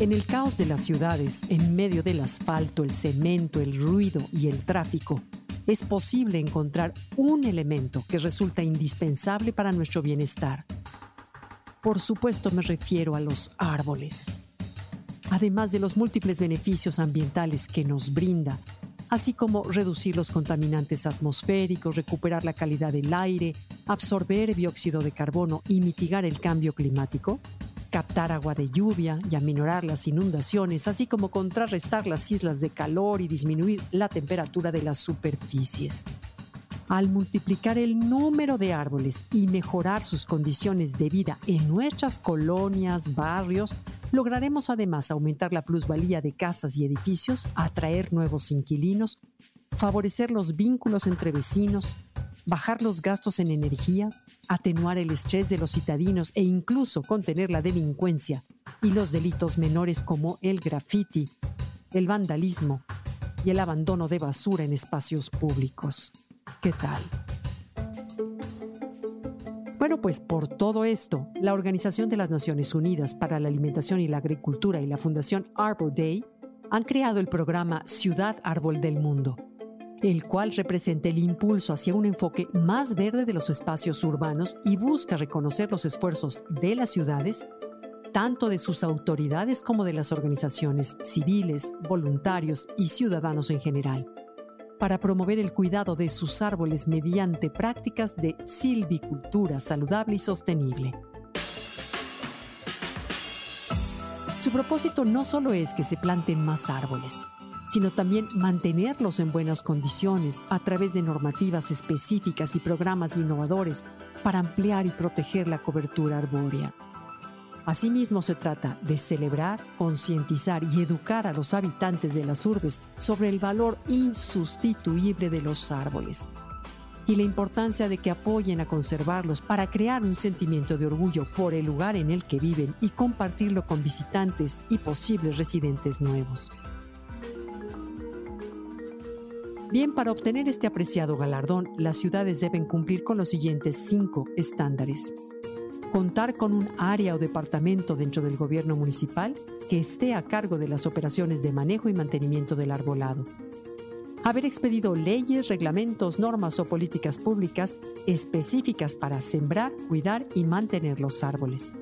En el caos de las ciudades, en medio del asfalto, el cemento, el ruido y el tráfico, es posible encontrar un elemento que resulta indispensable para nuestro bienestar. Por supuesto me refiero a los árboles. Además de los múltiples beneficios ambientales que nos brinda, así como reducir los contaminantes atmosféricos, recuperar la calidad del aire, absorber dióxido de carbono y mitigar el cambio climático, captar agua de lluvia y aminorar las inundaciones, así como contrarrestar las islas de calor y disminuir la temperatura de las superficies. Al multiplicar el número de árboles y mejorar sus condiciones de vida en nuestras colonias, barrios, lograremos además aumentar la plusvalía de casas y edificios, atraer nuevos inquilinos, favorecer los vínculos entre vecinos, bajar los gastos en energía, atenuar el estrés de los citadinos e incluso contener la delincuencia y los delitos menores como el graffiti, el vandalismo y el abandono de basura en espacios públicos. ¿Qué tal? Bueno, pues por todo esto, la Organización de las Naciones Unidas para la Alimentación y la Agricultura y la Fundación Arbor Day han creado el programa Ciudad Árbol del Mundo el cual representa el impulso hacia un enfoque más verde de los espacios urbanos y busca reconocer los esfuerzos de las ciudades, tanto de sus autoridades como de las organizaciones civiles, voluntarios y ciudadanos en general, para promover el cuidado de sus árboles mediante prácticas de silvicultura saludable y sostenible. Su propósito no solo es que se planten más árboles, sino también mantenerlos en buenas condiciones a través de normativas específicas y programas innovadores para ampliar y proteger la cobertura arbórea. Asimismo, se trata de celebrar, concientizar y educar a los habitantes de las urbes sobre el valor insustituible de los árboles y la importancia de que apoyen a conservarlos para crear un sentimiento de orgullo por el lugar en el que viven y compartirlo con visitantes y posibles residentes nuevos. Bien, para obtener este apreciado galardón, las ciudades deben cumplir con los siguientes cinco estándares. Contar con un área o departamento dentro del gobierno municipal que esté a cargo de las operaciones de manejo y mantenimiento del arbolado. Haber expedido leyes, reglamentos, normas o políticas públicas específicas para sembrar, cuidar y mantener los árboles.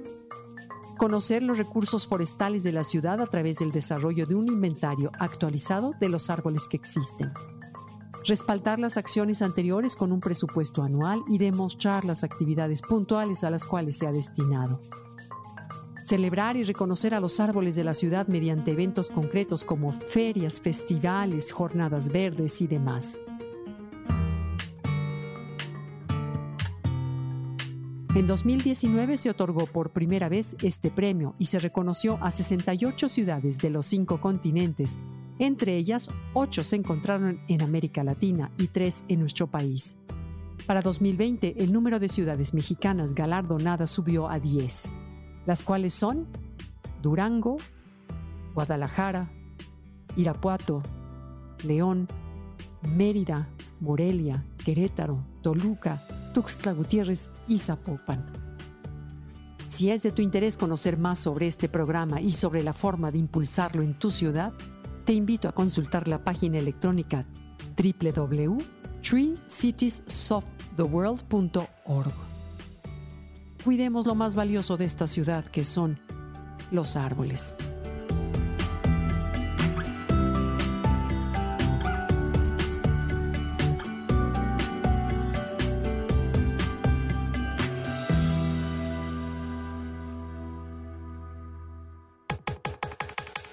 Conocer los recursos forestales de la ciudad a través del desarrollo de un inventario actualizado de los árboles que existen respaldar las acciones anteriores con un presupuesto anual y demostrar las actividades puntuales a las cuales se ha destinado. Celebrar y reconocer a los árboles de la ciudad mediante eventos concretos como ferias, festivales, jornadas verdes y demás. En 2019 se otorgó por primera vez este premio y se reconoció a 68 ciudades de los cinco continentes entre ellas, ocho se encontraron en América Latina y tres en nuestro país. Para 2020, el número de ciudades mexicanas galardonadas subió a 10, las cuales son Durango, Guadalajara, Irapuato, León, Mérida, Morelia, Querétaro, Toluca, Tuxtla Gutiérrez y Zapopan. Si es de tu interés conocer más sobre este programa y sobre la forma de impulsarlo en tu ciudad, te invito a consultar la página electrónica www.treecitiessofttheworld.org. Cuidemos lo más valioso de esta ciudad que son los árboles.